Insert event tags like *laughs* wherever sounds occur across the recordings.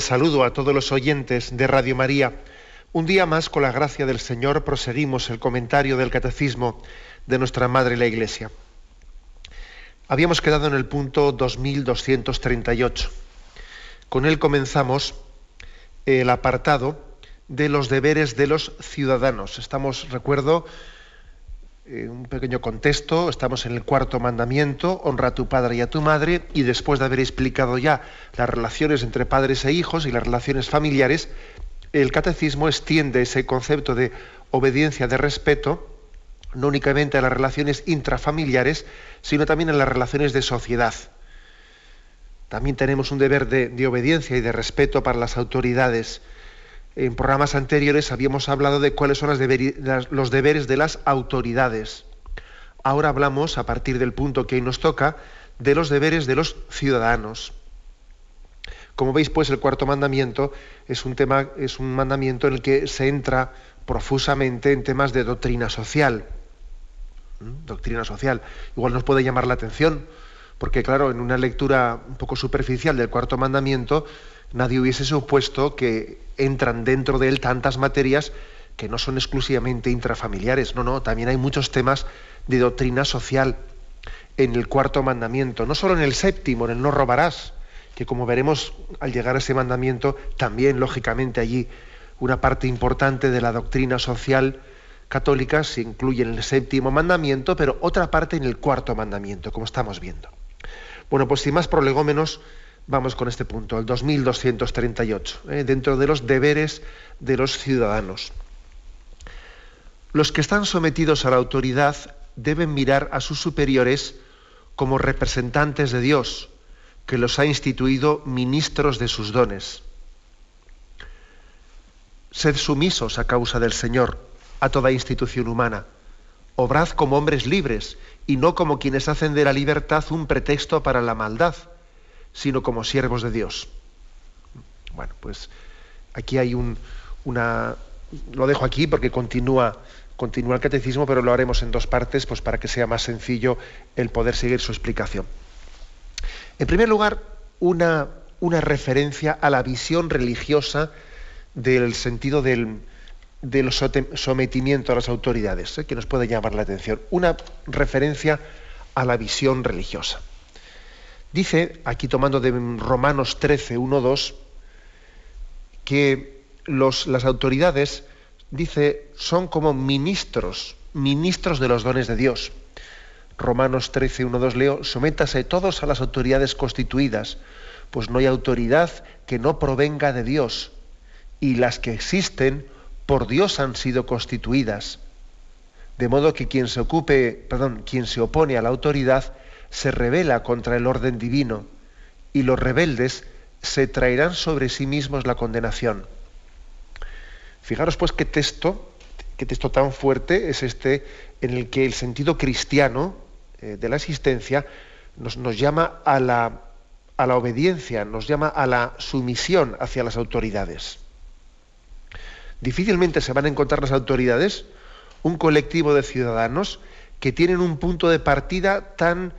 Saludo a todos los oyentes de Radio María. Un día más, con la gracia del Señor, proseguimos el comentario del Catecismo de nuestra Madre la Iglesia. Habíamos quedado en el punto 2238. Con él comenzamos el apartado de los deberes de los ciudadanos. Estamos, recuerdo, eh, un pequeño contexto, estamos en el cuarto mandamiento, honra a tu padre y a tu madre, y después de haber explicado ya las relaciones entre padres e hijos y las relaciones familiares, el catecismo extiende ese concepto de obediencia, de respeto, no únicamente a las relaciones intrafamiliares, sino también a las relaciones de sociedad. También tenemos un deber de obediencia y de respeto para las autoridades en programas anteriores habíamos hablado de cuáles son los deberes de las autoridades. Ahora hablamos, a partir del punto que hoy nos toca, de los deberes de los ciudadanos. Como veis, pues el cuarto mandamiento es un tema, es un mandamiento en el que se entra profusamente en temas de doctrina social. ¿Mm? Doctrina social. Igual nos puede llamar la atención, porque claro, en una lectura un poco superficial del cuarto mandamiento, nadie hubiese supuesto que entran dentro de él tantas materias que no son exclusivamente intrafamiliares. No, no, también hay muchos temas de doctrina social en el cuarto mandamiento, no solo en el séptimo, en el no robarás, que como veremos al llegar a ese mandamiento, también lógicamente allí una parte importante de la doctrina social católica se incluye en el séptimo mandamiento, pero otra parte en el cuarto mandamiento, como estamos viendo. Bueno, pues sin más prolegómenos, Vamos con este punto, el 2238, ¿eh? dentro de los deberes de los ciudadanos. Los que están sometidos a la autoridad deben mirar a sus superiores como representantes de Dios, que los ha instituido ministros de sus dones. Sed sumisos a causa del Señor a toda institución humana. Obrad como hombres libres y no como quienes hacen de la libertad un pretexto para la maldad sino como siervos de Dios. Bueno, pues aquí hay un, una... Lo dejo aquí porque continúa, continúa el catecismo, pero lo haremos en dos partes pues para que sea más sencillo el poder seguir su explicación. En primer lugar, una, una referencia a la visión religiosa del sentido del, del sometimiento a las autoridades, ¿eh? que nos puede llamar la atención. Una referencia a la visión religiosa. Dice, aquí tomando de Romanos 13, 1, 2, que las autoridades, dice, son como ministros, ministros de los dones de Dios. Romanos 13, 1, 2 leo, sométase todos a las autoridades constituidas, pues no hay autoridad que no provenga de Dios, y las que existen por Dios han sido constituidas. De modo que quien se ocupe, perdón, quien se opone a la autoridad se revela contra el orden divino y los rebeldes se traerán sobre sí mismos la condenación. Fijaros pues qué texto, qué texto tan fuerte es este en el que el sentido cristiano eh, de la existencia nos, nos llama a la, a la obediencia, nos llama a la sumisión hacia las autoridades. Difícilmente se van a encontrar las autoridades un colectivo de ciudadanos que tienen un punto de partida tan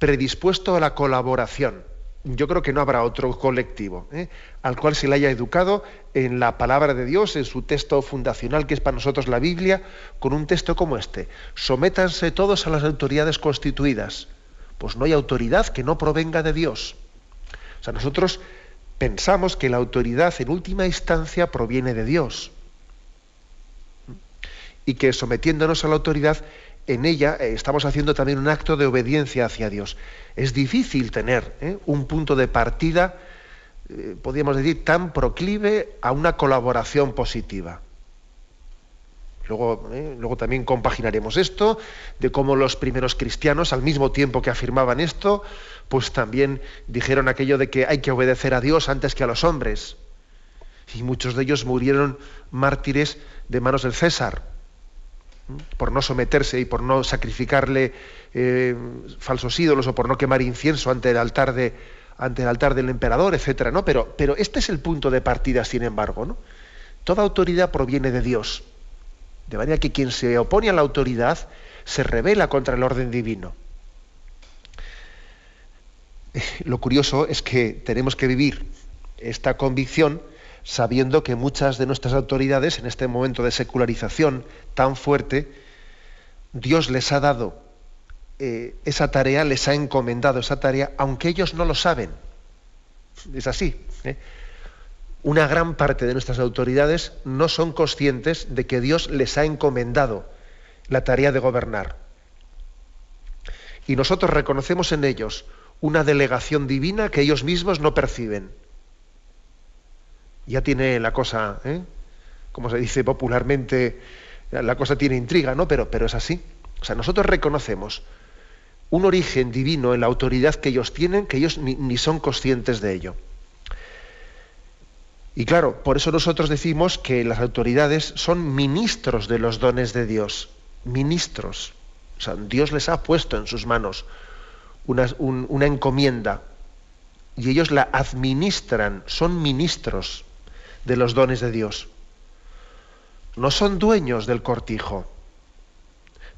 predispuesto a la colaboración. Yo creo que no habrá otro colectivo ¿eh? al cual se le haya educado en la palabra de Dios, en su texto fundacional, que es para nosotros la Biblia, con un texto como este. Sométanse todos a las autoridades constituidas. Pues no hay autoridad que no provenga de Dios. O sea, nosotros pensamos que la autoridad en última instancia proviene de Dios. Y que sometiéndonos a la autoridad en ella eh, estamos haciendo también un acto de obediencia hacia Dios. Es difícil tener ¿eh? un punto de partida, eh, podríamos decir, tan proclive a una colaboración positiva. Luego, luego también compaginaremos esto, de cómo los primeros cristianos, al mismo tiempo que afirmaban esto, pues también dijeron aquello de que hay que obedecer a Dios antes que a los hombres. Y muchos de ellos murieron mártires de manos del César, por no someterse y por no sacrificarle eh, falsos ídolos o por no quemar incienso ante el altar de, ante el altar del emperador, etcétera, ¿no? Pero, pero este es el punto de partida, sin embargo, ¿no? Toda autoridad proviene de Dios. De manera que quien se opone a la autoridad se revela contra el orden divino. Lo curioso es que tenemos que vivir esta convicción sabiendo que muchas de nuestras autoridades en este momento de secularización tan fuerte, Dios les ha dado eh, esa tarea, les ha encomendado esa tarea, aunque ellos no lo saben. Es así. ¿eh? Una gran parte de nuestras autoridades no son conscientes de que Dios les ha encomendado la tarea de gobernar. Y nosotros reconocemos en ellos una delegación divina que ellos mismos no perciben. Ya tiene la cosa, ¿eh? como se dice popularmente, la cosa tiene intriga, ¿no? Pero, pero es así. O sea, nosotros reconocemos un origen divino en la autoridad que ellos tienen, que ellos ni, son conscientes de ello. Y claro, por eso nosotros decimos que las autoridades son ministros de los dones de Dios, ministros. O sea, Dios les ha puesto en sus manos una, una encomienda y ellos la administran, son ministros de los dones de Dios. No son dueños del cortijo.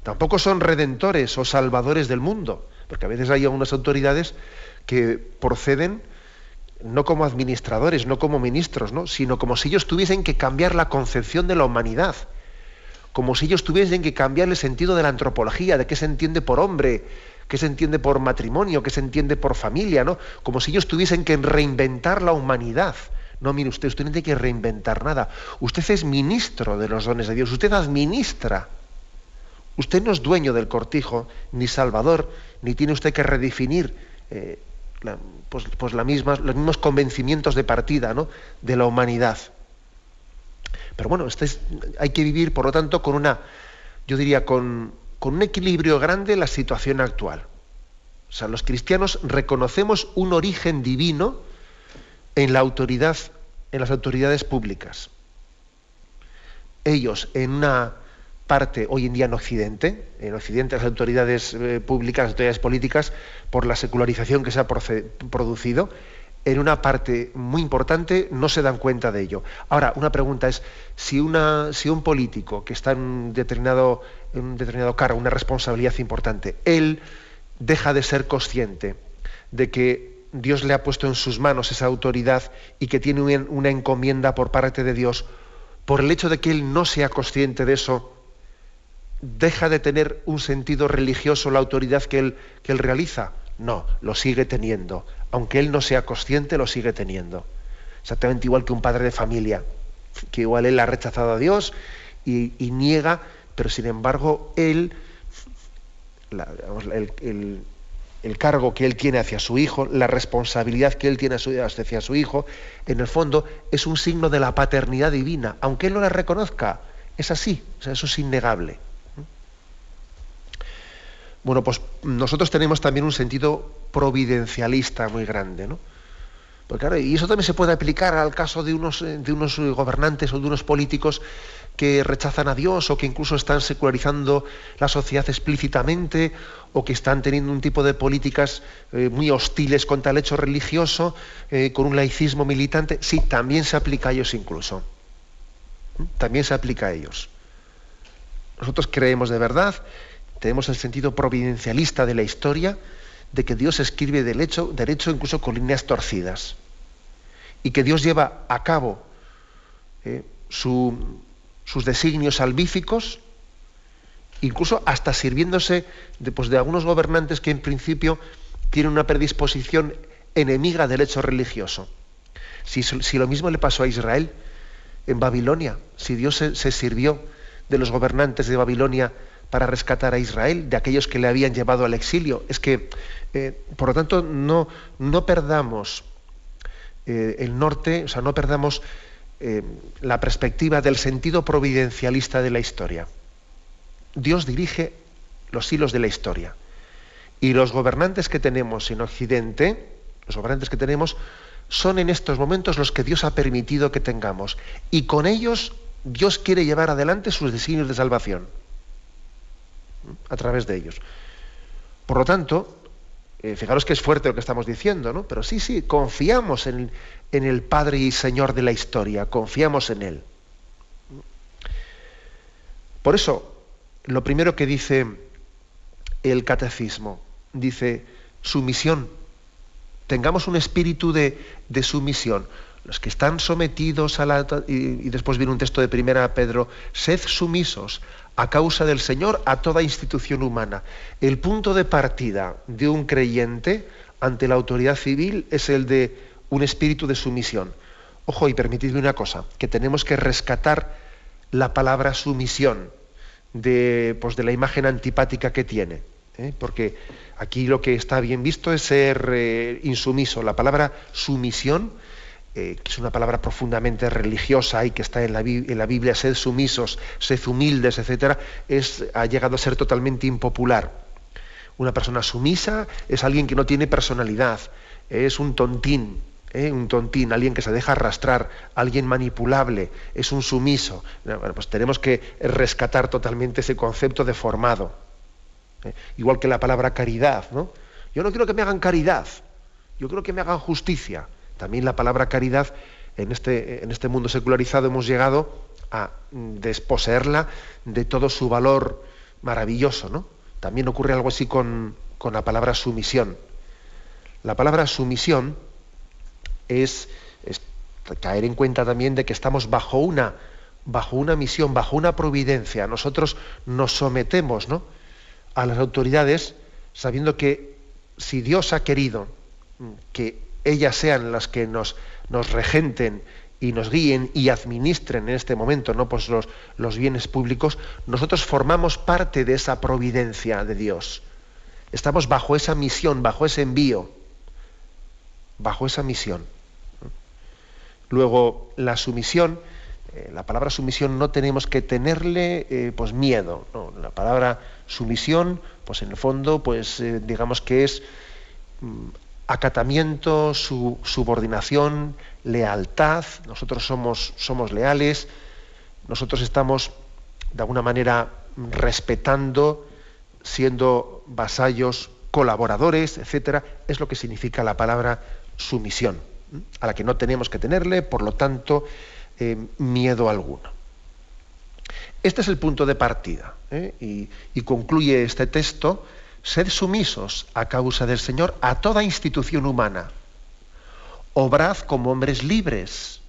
Tampoco son redentores o salvadores del mundo, porque a veces hay algunas autoridades que proceden no como administradores, no como ministros, ¿no? sino como si ellos tuviesen que cambiar la concepción de la humanidad, como si ellos tuviesen que cambiar el sentido de la antropología, de qué se entiende por hombre, qué se entiende por matrimonio, qué se entiende por familia, ¿no? Como si ellos tuviesen que reinventar la humanidad. No, mire usted, usted no tiene que reinventar nada. Usted es ministro de los dones de Dios, usted administra Usted no es dueño del cortijo, ni salvador, ni tiene usted que redefinir eh, pues, pues los mismos convencimientos de partida ¿no? de la humanidad. Pero bueno, este hay que vivir, por lo tanto, con una, yo diría, con, con un equilibrio grande la situación actual. O sea, los cristianos reconocemos un origen divino en la autoridad, en las autoridades públicas. Ellos, en una parte hoy en día en Occidente, en Occidente las autoridades eh, públicas, las autoridades políticas, por la secularización que se ha producido, en una parte muy importante no se dan cuenta de ello. Ahora, una pregunta es, si, una, si un político que está en determinado, en un determinado cargo, una responsabilidad importante, él deja de ser consciente de que Dios le ha puesto en sus manos esa autoridad y que tiene una encomienda por parte de Dios, por el hecho de que él no sea consciente de eso, deja de tener un sentido religioso la autoridad que él, que él realiza? No, lo sigue teniendo. Aunque él no sea consciente, lo sigue teniendo. Exactamente igual que un padre de familia, que igual él ha rechazado a Dios y, niega, pero sin embargo él, el, cargo que él tiene hacia su hijo, la responsabilidad que él tiene hacia su hijo, en el fondo es un signo de la paternidad divina, aunque él no la reconozca. Es así, o sea, eso es innegable. Bueno, pues nosotros tenemos también un sentido providencialista muy grande, ¿no? Porque, y eso también se puede aplicar al caso de unos, de unos gobernantes o de unos políticos que rechazan a Dios o que incluso están secularizando la sociedad explícitamente o que están teniendo un tipo de políticas eh, muy hostiles contra el hecho religioso, eh, con un laicismo militante. Sí, también se aplica a ellos incluso. ¿Mm? También se aplica a ellos. Nosotros creemos de verdad tenemos el sentido providencialista de la historia, de que Dios escribe derecho, derecho incluso con líneas torcidas. Y que Dios lleva a cabo eh, sus designios salvíficos, incluso hasta sirviéndose de, pues, de algunos gobernantes que en principio tienen una predisposición enemiga del hecho religioso. Si, lo mismo le pasó a Israel en Babilonia, si Dios se, se sirvió de los gobernantes de Babilonia para rescatar a Israel de aquellos que le habían llevado al exilio. Es que, eh, por lo tanto, no, no perdamos eh, el norte, o sea, no perdamos eh, la perspectiva del sentido providencialista de la historia. Dios dirige los hilos de la historia. Y los gobernantes que tenemos en Occidente, los gobernantes que tenemos, son en estos momentos los que Dios ha permitido que tengamos. Y con ellos Dios quiere llevar adelante sus designios de salvación. A través de ellos. Por lo tanto, eh, fijaros que es fuerte lo que estamos diciendo, ¿no? Pero sí, sí, confiamos en, en el Padre y Señor de la historia, confiamos en Él. Por eso, lo primero que dice el catecismo, dice sumisión. Tengamos un espíritu de, sumisión. Los que están sometidos a la... Y, y, después viene un texto de primera Pedro, sed sumisos a causa del Señor a toda institución humana. El punto de partida de un creyente ante la autoridad civil es el de un espíritu de sumisión. Ojo, y permitidme una cosa, que tenemos que rescatar la palabra sumisión de, pues, de la imagen antipática que tiene. ¿eh? Porque aquí lo que está bien visto es ser eh, insumiso. La palabra sumisión, eh, que es una palabra profundamente religiosa y que está en la, en la Biblia, sed sumisos, sed humildes, etc., es, ha llegado a ser totalmente impopular. Una persona sumisa es alguien que no tiene personalidad, es un tontín, ¿eh? un tontín, alguien que se deja arrastrar, alguien manipulable, es un sumiso. Bueno, pues tenemos que rescatar totalmente ese concepto deformado. ¿eh? Igual que la palabra caridad, ¿no? Yo no quiero que me hagan caridad, yo quiero que me hagan justicia. También la palabra caridad, en este, en este mundo secularizado hemos llegado a desposeerla de todo su valor maravilloso, ¿no? También ocurre algo así con, con la palabra sumisión. La palabra sumisión es, caer en cuenta también de que estamos bajo una, bajo una misión, bajo una providencia. Nosotros nos sometemos ¿no? a las autoridades sabiendo que si Dios ha querido que ellas sean las que nos, nos regenten y nos guíen y administren en este momento ¿no? pues los, los bienes públicos, nosotros formamos parte de esa providencia de Dios. Estamos bajo esa misión, bajo ese envío, bajo esa misión. Luego, la sumisión, eh, la palabra sumisión no tenemos que tenerle eh, pues miedo. La palabra sumisión, pues en el fondo, pues eh, digamos que es mm, acatamiento, su, subordinación, lealtad. Nosotros somos, somos leales, nosotros estamos de alguna manera respetando, siendo vasallos, colaboradores, etcétera, es lo que significa la palabra sumisión a la que no tenemos que tenerle, por lo tanto, eh, miedo alguno. Este es el punto de partida ¿eh? y, concluye este texto, sed sumisos a causa del Señor a toda institución humana, obrad como hombres libres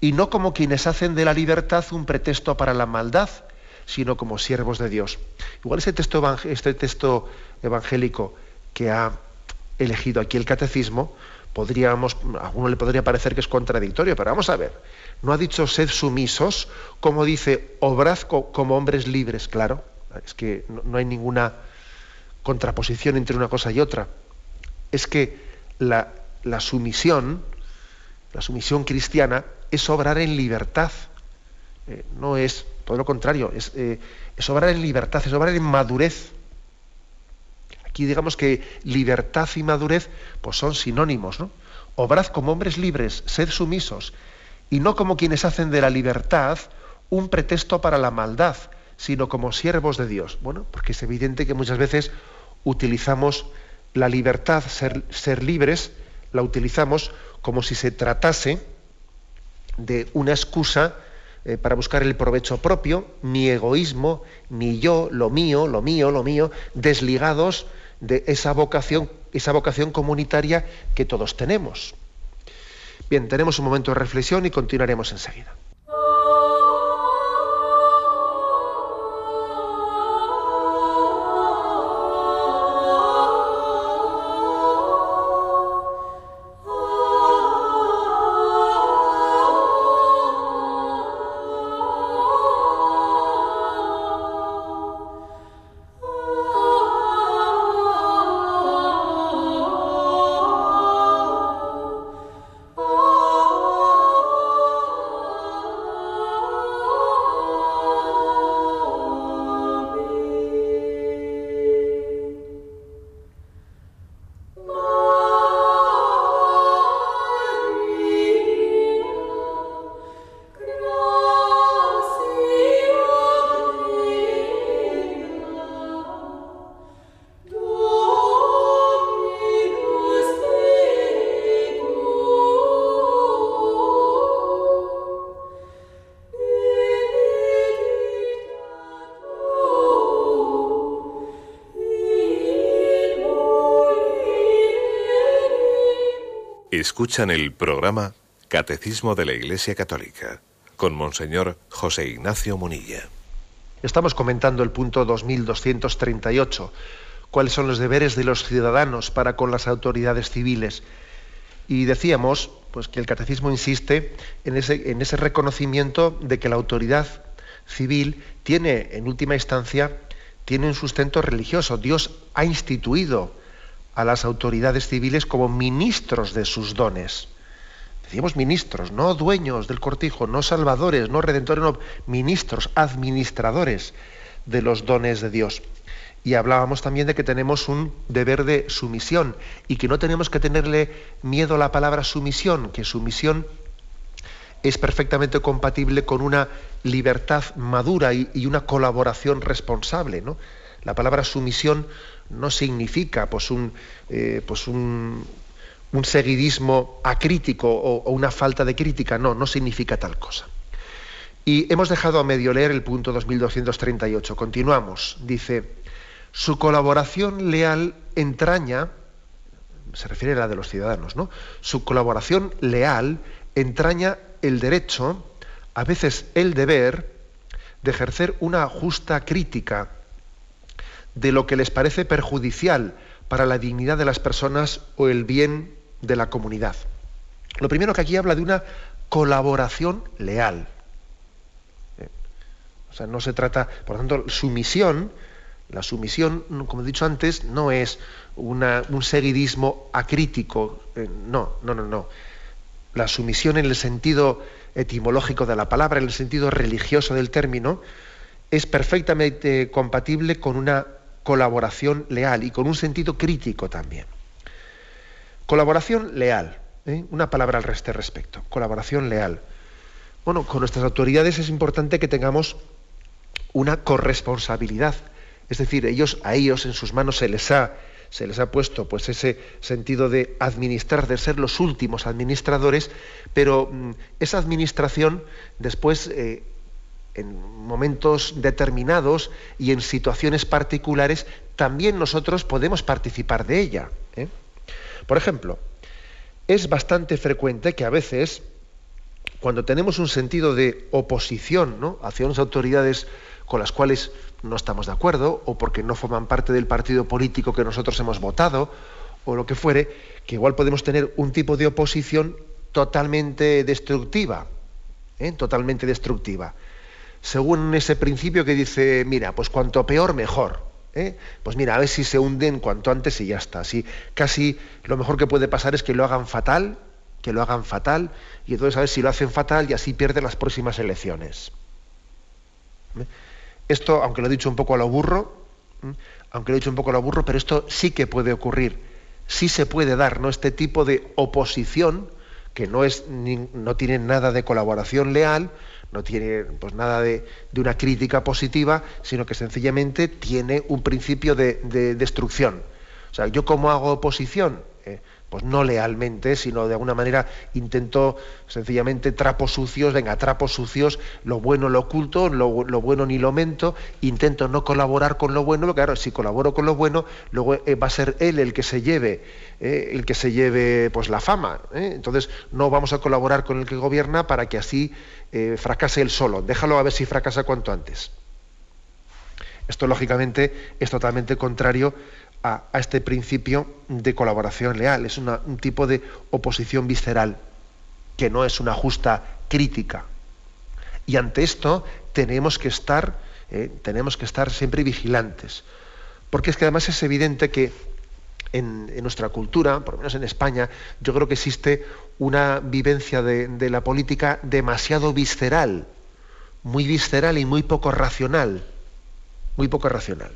y no como quienes hacen de la libertad un pretexto para la maldad, sino como siervos de Dios. Igual este texto evangélico que ha elegido aquí el catecismo, podríamos, a uno le podría parecer que es contradictorio, pero vamos a ver. No ha dicho sed sumisos, como dice, obrad como hombres libres, claro. Es que no, hay ninguna contraposición entre una cosa y otra. Es que la, sumisión, la sumisión cristiana, es obrar en libertad. Eh, no es, todo lo contrario, eh, es obrar en libertad, es obrar en madurez. Aquí digamos que libertad y madurez pues son sinónimos, ¿no? Obrad como hombres libres, sed sumisos, y no como quienes hacen de la libertad un pretexto para la maldad, sino como siervos de Dios. Bueno, porque es evidente que muchas veces utilizamos la libertad, ser, ser libres, la utilizamos como si se tratase de una excusa eh, para buscar el provecho propio, mi egoísmo, mi yo, lo mío, lo mío, lo mío, desligados de esa vocación, esa vocación comunitaria que todos tenemos. Bien, tenemos un momento de reflexión y continuaremos enseguida. Escuchan el programa Catecismo de la Iglesia Católica con Monseñor José Ignacio Munilla. Estamos comentando el punto 2238, cuáles son los deberes de los ciudadanos para con las autoridades civiles. Y decíamos pues, que el catecismo insiste en ese, en ese reconocimiento de que la autoridad civil tiene, en última instancia, tiene un sustento religioso. Dios ha instituido a las autoridades civiles como ministros de sus dones. Decíamos ministros, no dueños del cortijo, no salvadores, no redentores, no ministros, administradores de los dones de Dios. Y hablábamos también de que tenemos un deber de sumisión y que no tenemos que tenerle miedo a la palabra sumisión, que sumisión es perfectamente compatible con una libertad madura y, una colaboración responsable. ¿no? La palabra sumisión no significa pues un, eh, pues un, seguidismo acrítico o, o, una falta de crítica, no, no significa tal cosa. Y hemos dejado a medio leer el punto 2238. Continuamos. Dice, su colaboración leal entraña, se refiere a la de los ciudadanos, ¿no? Su colaboración leal entraña el derecho, a veces el deber, de ejercer una justa crítica de lo que les parece perjudicial para la dignidad de las personas o el bien de la comunidad. Lo primero que aquí habla de una colaboración leal. Eh, o sea, no se trata, por lo tanto, sumisión, la sumisión, como he dicho antes, no es un seguidismo acrítico, eh, no, no, no, no. La sumisión en el sentido etimológico de la palabra, en el sentido religioso del término, es perfectamente compatible con una colaboración leal y con un sentido crítico también. Colaboración leal, ¿eh? una palabra al este respecto, colaboración leal. Bueno, con nuestras autoridades es importante que tengamos una corresponsabilidad, es decir, ellos, a ellos en sus manos se les ha, se les ha puesto pues ese sentido de administrar, de ser los últimos administradores, pero mm, esa administración después eh, en momentos determinados y en situaciones particulares, también nosotros podemos participar de ella. ¿eh? Por ejemplo, es bastante frecuente que a veces, cuando tenemos un sentido de oposición hacia unas autoridades con las cuales no estamos de acuerdo, o porque no forman parte del partido político que nosotros hemos votado, o lo que fuere, que igual podemos tener un tipo de oposición totalmente destructiva, ¿eh? totalmente destructiva según ese principio que dice, mira, pues cuanto peor, mejor. ¿eh? Pues mira, a ver si se hunden cuanto antes y ya está. Así, casi lo mejor que puede pasar es que lo hagan fatal, que lo hagan fatal, y entonces a ver si lo hacen fatal y así pierden las próximas elecciones. ¿Eh? Esto, aunque lo he dicho un poco a lo burro, ¿eh? aunque lo he dicho un poco a lo burro, pero esto sí que puede ocurrir, sí se puede dar, ¿no? Este tipo de oposición que no es no tiene nada de colaboración leal, no tiene pues, nada de, una crítica positiva, sino que sencillamente tiene un principio de, destrucción. O sea, yo como hago oposición, pues no lealmente, sino de alguna manera intento sencillamente trapos sucios, venga, trapos sucios, lo bueno lo oculto, lo, bueno ni lo mento, intento no colaborar con lo bueno, porque claro, si colaboro con lo bueno, luego eh, va a ser él el que se lleve, eh, el que se lleve pues la fama. ¿eh? Entonces no vamos a colaborar con el que gobierna para que así fracase él solo. Déjalo a ver si fracasa cuanto antes. Esto lógicamente es totalmente contrario a, este principio de colaboración leal. Es un tipo de oposición visceral, que no es una justa crítica. Y ante esto tenemos que estar, eh, tenemos que estar siempre vigilantes. Porque es que además es evidente que en, nuestra cultura, por lo menos en España, yo creo que existe una vivencia de, de la política demasiado visceral, muy visceral y muy poco racional. Muy poco racional.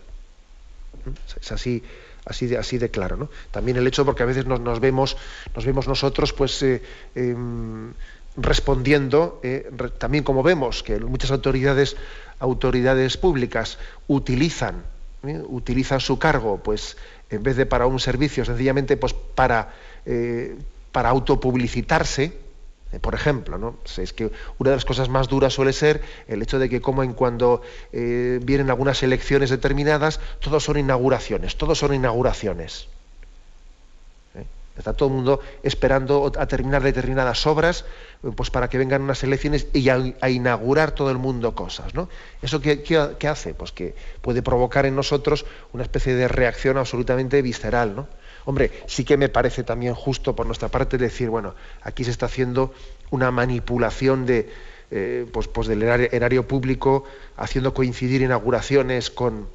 Es así, así de, así de claro. ¿no? También el hecho, porque a veces nos, vemos, nos vemos nosotros, pues. Eh, em, respondiendo, eh, también como vemos que muchas autoridades, autoridades públicas utilizan, ¿eh? utilizan su cargo, pues en vez de para un servicio, sencillamente pues para, para autopublicitarse, por ejemplo, es que una de las cosas más duras suele ser el hecho de que como en cuando eh, vienen algunas elecciones determinadas, todos son inauguraciones, todos son inauguraciones. ¿Eh? Está todo el mundo esperando a terminar determinadas obras pues para que vengan unas elecciones y a, inaugurar todo el mundo cosas. ¿no? ¿Eso qué, qué, hace? Pues que puede provocar en nosotros una especie de reacción absolutamente visceral. ¿no? Hombre, sí que me parece también justo por nuestra parte decir, bueno, aquí se está haciendo una manipulación de, eh, pues, pues, del erario, público, haciendo coincidir inauguraciones con,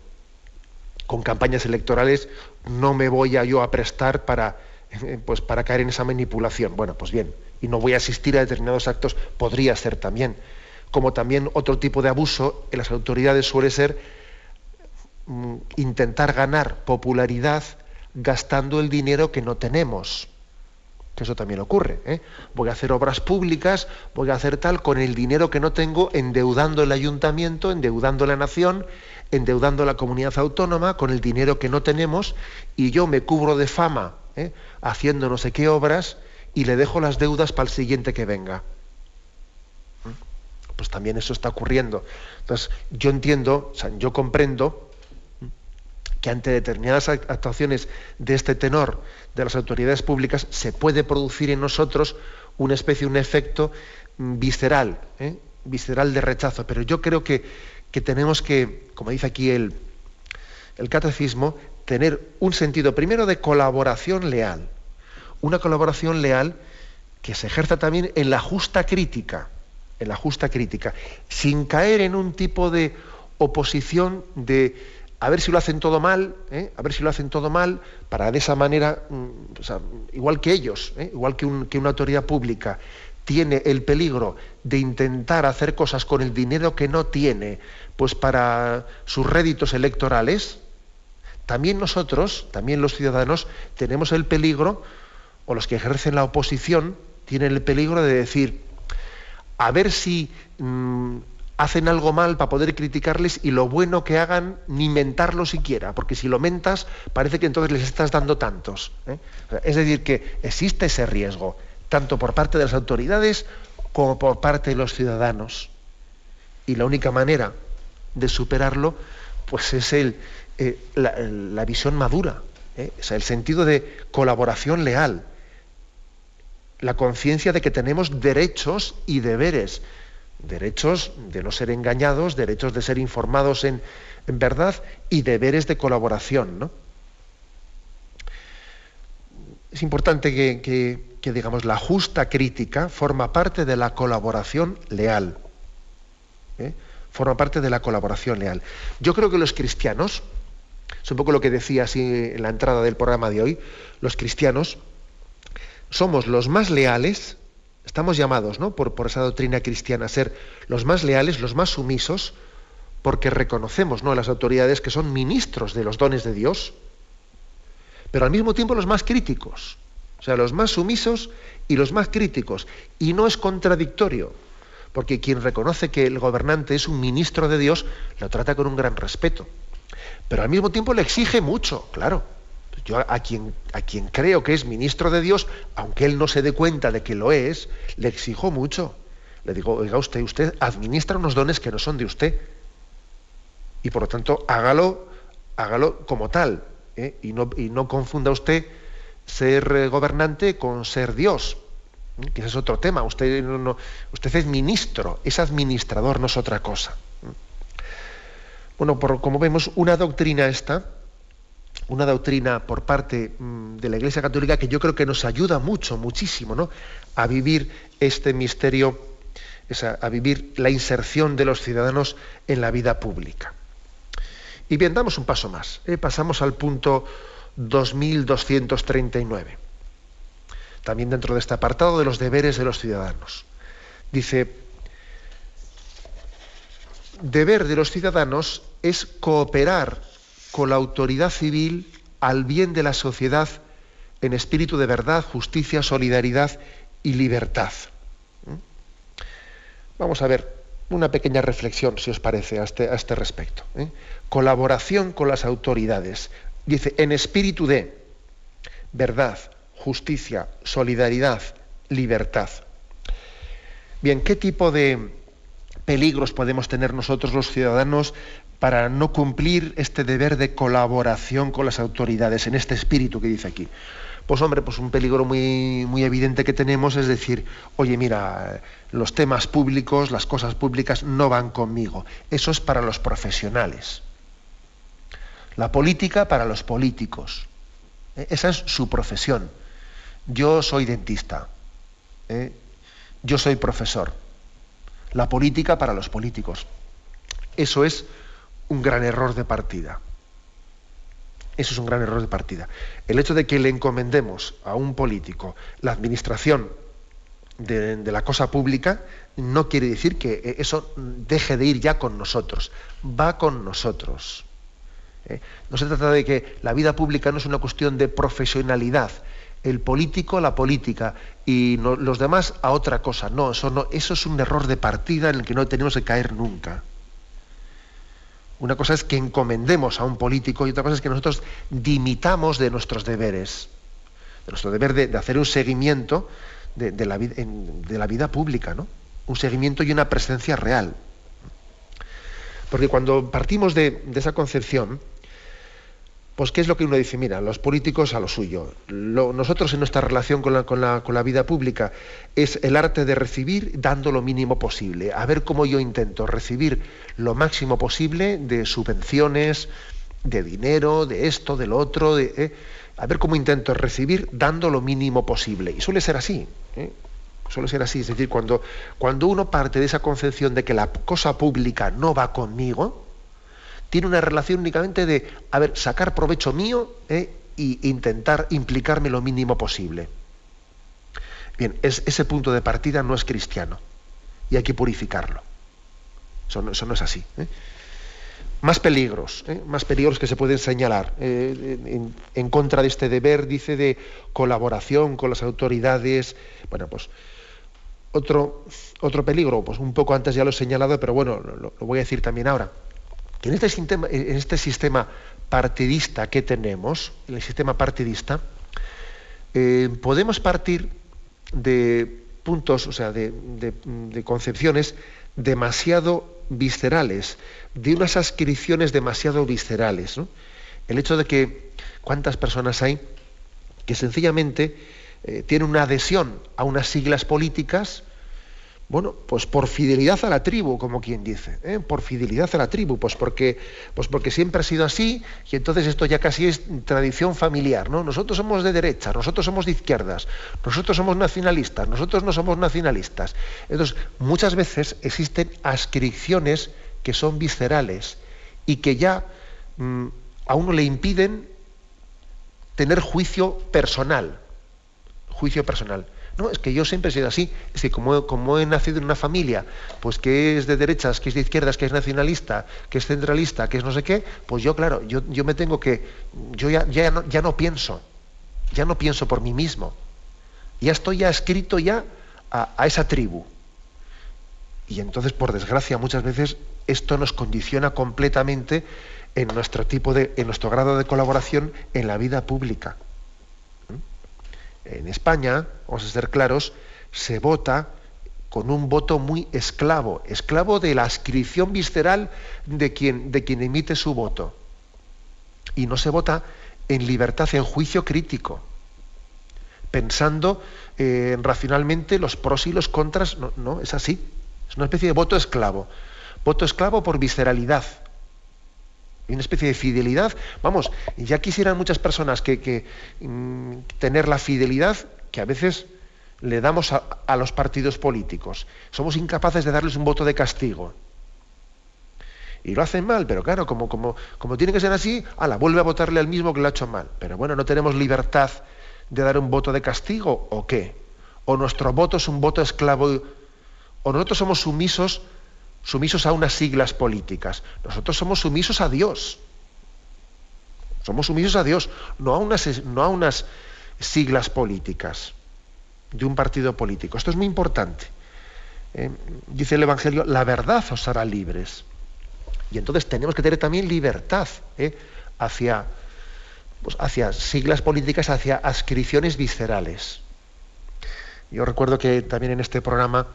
con campañas electorales, no me voy a yo a prestar para pues para caer en esa manipulación. Bueno, pues bien, y no voy a asistir a determinados actos, podría ser también. Como también otro tipo de abuso en las autoridades suele ser mm, intentar ganar popularidad gastando el dinero que no tenemos. Que eso también ocurre. ¿eh? Voy a hacer obras públicas, voy a hacer tal con el dinero que no tengo, endeudando el ayuntamiento, endeudando la nación, endeudando la comunidad autónoma con el dinero que no tenemos, y yo me cubro de fama ¿eh? haciendo no sé qué obras y le dejo las deudas para el siguiente que venga. ¿Mm? Pues también eso está ocurriendo. Entonces, yo entiendo, yo comprendo que ante determinadas actuaciones de este tenor de las autoridades públicas se puede producir en nosotros una especie, un efecto mm, visceral, ¿eh? visceral de rechazo. Pero yo creo que, que tenemos que, como dice aquí el, el catecismo, tener un sentido primero de colaboración leal, una colaboración leal que se ejerza también en la justa crítica, en la justa crítica, sin caer en un tipo de oposición de a ver si lo hacen todo mal, ¿eh? a ver si lo hacen todo mal, para de esa manera, mm, igual que ellos, ¿eh? igual que, una autoridad pública tiene el peligro de intentar hacer cosas con el dinero que no tiene, pues para sus réditos electorales, también nosotros, también los ciudadanos, tenemos el peligro, o los que ejercen la oposición, tienen el peligro de decir, a ver si mm, hacen algo mal para poder criticarles y lo bueno que hagan ni mentarlo siquiera, porque si lo mentas parece que entonces les estás dando tantos. ¿eh? Es decir, que existe ese riesgo, tanto por parte de las autoridades como por parte de los ciudadanos. Y la única manera de superarlo, pues es el, eh, la, visión madura, ¿eh? el sentido de colaboración leal, la conciencia de que tenemos derechos y deberes, derechos de no ser engañados, derechos de ser informados en, verdad y deberes de colaboración. Es importante que, digamos, la justa crítica forma parte de la colaboración leal. ¿eh? Forma parte de la colaboración leal. Yo creo que los cristianos, es un poco lo que decía así en la entrada del programa de hoy. Los cristianos somos los más leales, estamos llamados ¿no? por, esa doctrina cristiana a ser los más leales, los más sumisos, porque reconocemos ¿no? a las autoridades que son ministros de los dones de Dios, pero al mismo tiempo los más críticos. O sea, los más sumisos y los más críticos. Y no es contradictorio, porque quien reconoce que el gobernante es un ministro de Dios, lo trata con un gran respeto pero al mismo tiempo le exige mucho, claro. Yo a quien, a quien creo que es ministro de Dios, aunque él no se dé cuenta de que lo es, le exijo mucho. Le digo, oiga usted, usted administra unos dones que no son de usted. Y por lo tanto, hágalo, hágalo como tal. ¿eh? Y, no, y, no, confunda usted ser eh, gobernante con ser Dios. ¿eh? Que ese es otro tema. Usted, no, usted es ministro, es administrador, no es otra cosa. Bueno, como vemos, una doctrina esta, una doctrina por parte mm, de la Iglesia Católica que yo creo que nos ayuda mucho, muchísimo, ¿no? a vivir este misterio, a, vivir la inserción de los ciudadanos en la vida pública. Y bien, damos un paso más. ¿eh? Pasamos al punto 2239. También dentro de este apartado de los deberes de los ciudadanos. Dice, deber de los ciudadanos es cooperar con la autoridad civil al bien de la sociedad en espíritu de verdad, justicia, solidaridad y libertad. ¿Mm? Vamos a ver una pequeña reflexión, si os parece, a este, este respecto. ¿eh? Colaboración con las autoridades. Dice, en espíritu de verdad, justicia, solidaridad, libertad. Bien, ¿qué tipo de, peligros podemos tener nosotros los ciudadanos para no cumplir este deber de colaboración con las autoridades, en este espíritu que dice aquí? Pues hombre, pues un peligro muy, muy evidente que tenemos es decir, oye, mira, los temas públicos, las cosas públicas no van conmigo. Eso es para los profesionales. La política para los políticos. ¿eh? Esa es su profesión. Yo soy dentista. ¿eh? Yo soy profesor. La política para los políticos. Eso es un gran error de partida. Eso es un gran error de partida. El hecho de que le encomendemos a un político la administración de, la cosa pública no quiere decir que eso deje de ir ya con nosotros. Va con nosotros. ¿eh? No se trata de que la vida pública no es una cuestión de profesionalidad. El político, la política y los demás a otra cosa. No eso, no, eso es un error de partida en el que no tenemos que caer nunca. Una cosa es que encomendemos a un político y otra cosa es que nosotros dimitamos de nuestros deberes, de nuestro deber de, hacer un seguimiento de, la, vida pública, ¿no? un seguimiento y una presencia real. Porque cuando partimos de, esa concepción, pues ¿qué es lo que uno dice? Mira, los políticos a lo suyo. nosotros en nuestra relación con la, vida pública es el arte de recibir dando lo mínimo posible. A ver cómo yo intento recibir lo máximo posible de subvenciones, de dinero, de esto, de lo otro. De, eh, a ver cómo intento recibir dando lo mínimo posible. Y suele ser así. ¿eh? Suele ser así. Es decir, cuando, cuando uno parte de esa concepción de que la cosa pública no va conmigo, tiene una relación únicamente de, a ver, sacar provecho mío e intentar implicarme lo mínimo posible. Bien, ese punto de partida no es cristiano y hay que purificarlo. Eso no, es así. ¿eh? Más peligros, más peligros que se pueden señalar en, en, contra de este deber, dice, de colaboración con las autoridades. Bueno, pues otro, otro peligro, pues un poco antes ya lo he señalado, pero bueno, lo voy a decir también ahora en este sistema, en este sistema partidista que tenemos, el sistema partidista, eh, podemos partir de puntos, o sea, de, concepciones demasiado viscerales, de unas ascripciones demasiado viscerales. El hecho de que cuántas personas hay que sencillamente eh, tienen una adhesión a unas siglas políticas, bueno, pues por fidelidad a la tribu, como quien dice, ¿eh? por fidelidad a la tribu, pues porque, pues porque siempre ha sido así y entonces esto ya casi es tradición familiar, ¿no? Nosotros somos de derecha, nosotros somos de izquierdas, nosotros somos nacionalistas, nosotros no somos nacionalistas. Entonces, muchas veces existen ascripciones que son viscerales y que ya mm, a uno le impiden tener juicio personal, juicio personal. No, es que yo siempre he sido así. Es decir, como, como he nacido en una familia, pues que es de derechas, que es de izquierdas, que es nacionalista, que es centralista, que es no sé qué, pues yo, claro, yo, yo me tengo que. Yo ya, ya, no, ya no pienso. Ya no pienso por mí mismo. Ya estoy ya escrito ya a, a esa tribu. Y entonces, por desgracia, muchas veces esto nos condiciona completamente en nuestro tipo de, en nuestro grado de colaboración en la vida pública en España, vamos a ser claros, se vota con un voto muy esclavo, esclavo de la ascripción visceral de quien, de quien emite su voto. Y no se vota en libertad, en juicio crítico, pensando eh, racionalmente los pros y los contras. No, no, es así. Es una especie de voto esclavo. Voto esclavo por visceralidad, una especie de fidelidad. Vamos, ya quisieran muchas personas que, mm, tener la fidelidad que a veces le damos a, los partidos políticos. Somos incapaces de darles un voto de castigo. Y lo hacen mal, pero claro, como, como, como tiene que ser así, la vuelve a votarle al mismo que lo ha hecho mal. Pero bueno, ¿no tenemos libertad de dar un voto de castigo o qué? ¿O nuestro voto es un voto esclavo? ¿O nosotros somos sumisos sumisos a unas siglas políticas. Nosotros somos sumisos a Dios. Somos sumisos a Dios, no a unas, no a unas siglas políticas de un partido político. Esto es muy importante. Eh, dice el Evangelio, la verdad os hará libres. Y entonces tenemos que tener también libertad eh, hacia, pues, hacia siglas políticas, hacia ascripciones viscerales. Yo recuerdo que también en este programa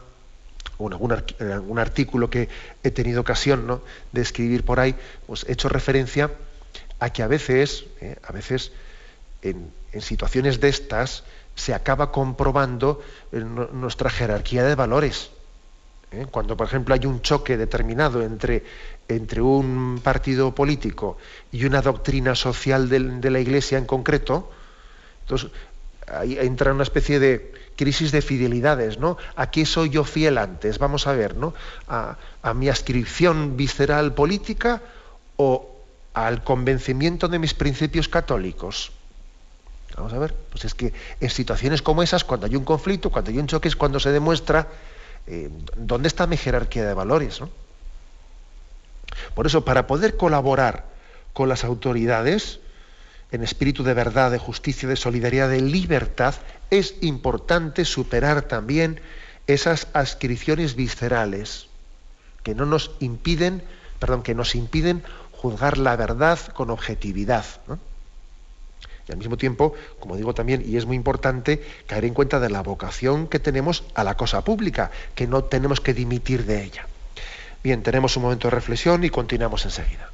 o en algún, artículo que he tenido ocasión ¿no? de escribir por ahí, pues he hecho referencia a que a veces, eh, a veces en, situaciones de estas se acaba comprobando nuestra jerarquía de valores. ¿eh? Cuando, por ejemplo, hay un choque determinado entre, entre un partido político y una doctrina social de, la Iglesia en concreto, entonces ahí entra una especie de crisis de fidelidades, ¿no? ¿A qué soy yo fiel antes? Vamos a ver, ¿no? ¿A, mi ascripción visceral política o al convencimiento de mis principios católicos? Vamos a ver, pues es que en situaciones como esas, cuando hay un conflicto, cuando hay un choque, es cuando se demuestra eh, dónde está mi jerarquía de valores. Por eso, para poder colaborar con las autoridades en espíritu de verdad, de justicia, de solidaridad, de libertad, es importante superar también esas ascripciones viscerales que no nos impiden, perdón, que nos impiden juzgar la verdad con objetividad. Y al mismo tiempo, como digo también, y es muy importante, caer en cuenta de la vocación que tenemos a la cosa pública, que no tenemos que dimitir de ella. Bien, tenemos un momento de reflexión y continuamos enseguida.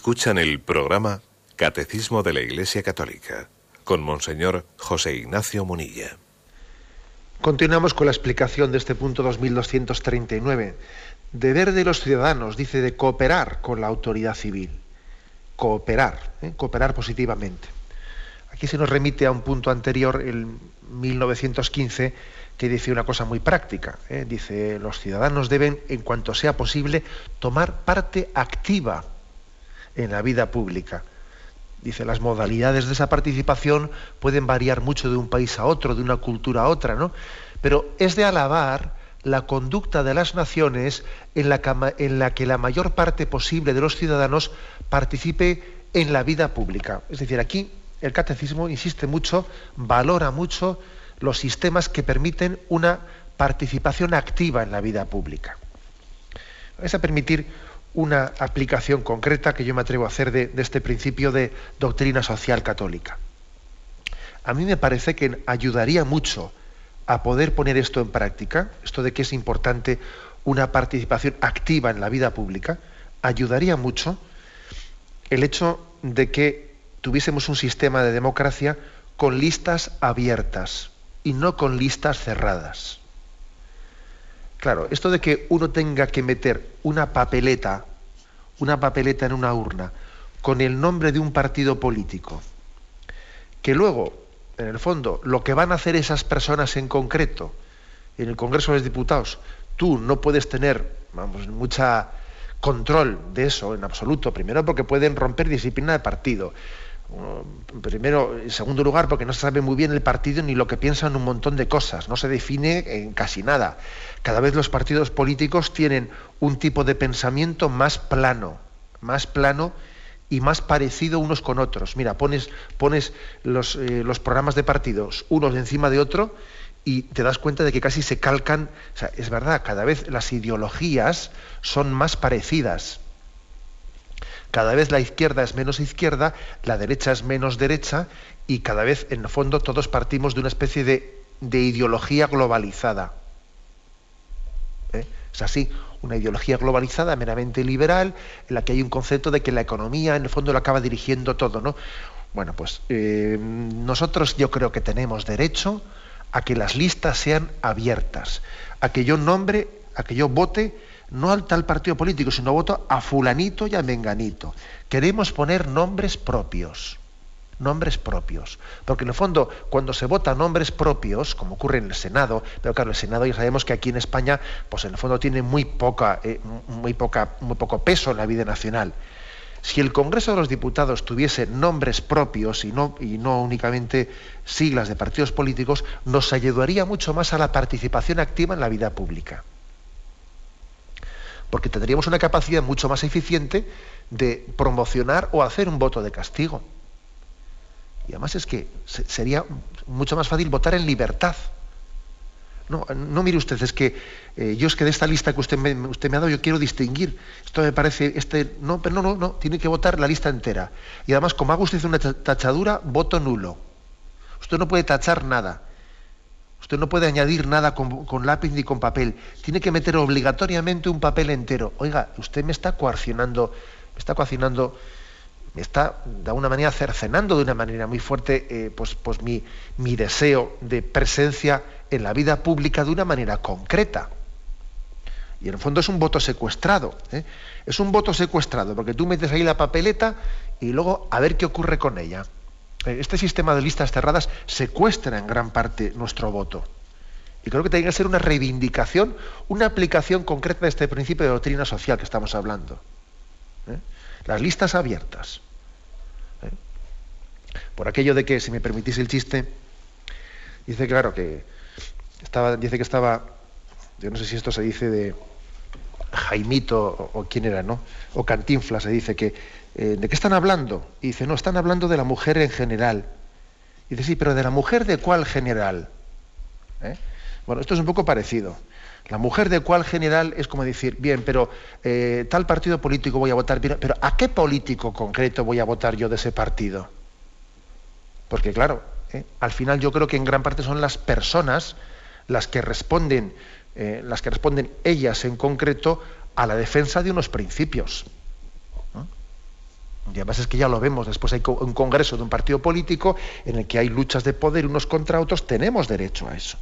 Escuchan el programa Catecismo de la Iglesia Católica con Monseñor José Ignacio Munilla. Continuamos con la explicación de este punto 2239. Deber de los ciudadanos, dice, de cooperar con la autoridad civil. Cooperar, ¿eh? cooperar positivamente. Aquí se nos remite a un punto anterior, el 1915, que dice una cosa muy práctica. ¿eh? Dice, los ciudadanos deben, en cuanto sea posible, tomar parte activa en la vida pública. Dice, las modalidades de esa participación pueden variar mucho de un país a otro, de una cultura a otra, ¿no? Pero es de alabar la conducta de las naciones en la, en la que la mayor parte posible de los ciudadanos participe en la vida pública. Es decir, aquí el catecismo insiste mucho, valora mucho los sistemas que permiten una participación activa en la vida pública. Es a permitir una aplicación concreta que yo me atrevo a hacer de, este principio de doctrina social católica. A mí me parece que ayudaría mucho a poder poner esto en práctica, esto de que es importante una participación activa en la vida pública, ayudaría mucho el hecho de que tuviésemos un sistema de democracia con listas abiertas y no con listas cerradas. Claro, esto de que uno tenga que meter una papeleta, una papeleta en una urna, con el nombre de un partido político, que luego, en el fondo, lo que van a hacer esas personas en concreto, en el Congreso de los Diputados, tú no puedes tener, vamos, mucha control de eso en absoluto, primero porque pueden romper disciplina de partido, primero, en segundo lugar, porque no se sabe muy bien el partido ni lo que piensan un montón de cosas, no se define en casi nada. Cada vez los partidos políticos tienen un tipo de pensamiento más plano, más plano y más parecido unos con otros. Mira, pones, pones los, eh, los programas de partidos unos encima de otro y te das cuenta de que casi se calcan. O sea, es verdad, cada vez las ideologías son más parecidas cada vez la izquierda es menos izquierda, la derecha es menos derecha y cada vez en el fondo todos partimos de una especie de, ideología globalizada. ¿Eh? Es así, una ideología globalizada, meramente liberal, en la que hay un concepto de que la economía en el fondo lo acaba dirigiendo todo, ¿no? Bueno, pues eh, nosotros yo creo que tenemos derecho a que las listas sean abiertas, a que yo nombre, a que yo vote no al tal partido político, sino voto a fulanito y a menganito. Queremos poner nombres propios nombres propios. Porque en el fondo, cuando se vota nombres propios, como ocurre en el Senado, pero claro, el Senado ya sabemos que aquí en España, pues en el fondo tiene muy poca, eh, muy poca, muy poco peso en la vida nacional. Si el Congreso de los Diputados tuviese nombres propios y no, y no únicamente siglas de partidos políticos, nos ayudaría mucho más a la participación activa en la vida pública. Porque tendríamos una capacidad mucho más eficiente de promocionar o hacer un voto de castigo. Y además es que sería mucho más fácil votar en libertad. No, no mire usted, es que eh, yo es que de esta lista que usted me, usted me ha dado yo quiero distinguir. Esto me parece, este, no, pero no, no, no, tiene que votar la lista entera. Y además, como haga usted una tachadura, voto nulo. Usted no puede tachar nada. Usted no puede añadir nada con, con, lápiz ni con papel. Tiene que meter obligatoriamente un papel entero. Oiga, usted me está coaccionando, me está coaccionando está de alguna manera cercenando de una manera muy fuerte eh, pues, pues mi, mi, deseo de presencia en la vida pública de una manera concreta. Y en el fondo es un voto secuestrado. ¿eh? Es un voto secuestrado, porque tú metes ahí la papeleta y luego a ver qué ocurre con ella. Eh, este sistema de listas cerradas secuestra en gran parte nuestro voto. Y creo que tiene que ser una reivindicación, una aplicación concreta de este principio de doctrina social que estamos hablando las listas abiertas. ¿eh? Por aquello de que, si me permitís el chiste, dice claro que estaba, dice que estaba, yo no sé si esto se dice de Jaimito o, quién era, ¿no? O Cantinfla se dice que, eh, ¿de qué están hablando? Y dice, no, están hablando de la mujer en general. Y dice, sí, pero ¿de la mujer de cuál general? ¿Eh? Bueno, esto es un poco parecido. La mujer de cuál general es como decir, bien, pero eh, tal partido político voy a votar, pero ¿a qué político concreto voy a votar yo de ese partido? Porque claro, eh, al final yo creo que en gran parte son las personas las que responden, eh, las que responden ellas en concreto a la defensa de unos principios. Y además es que ya lo vemos, después hay un congreso de un partido político en el que hay luchas de poder unos contra otros, tenemos derecho a eso.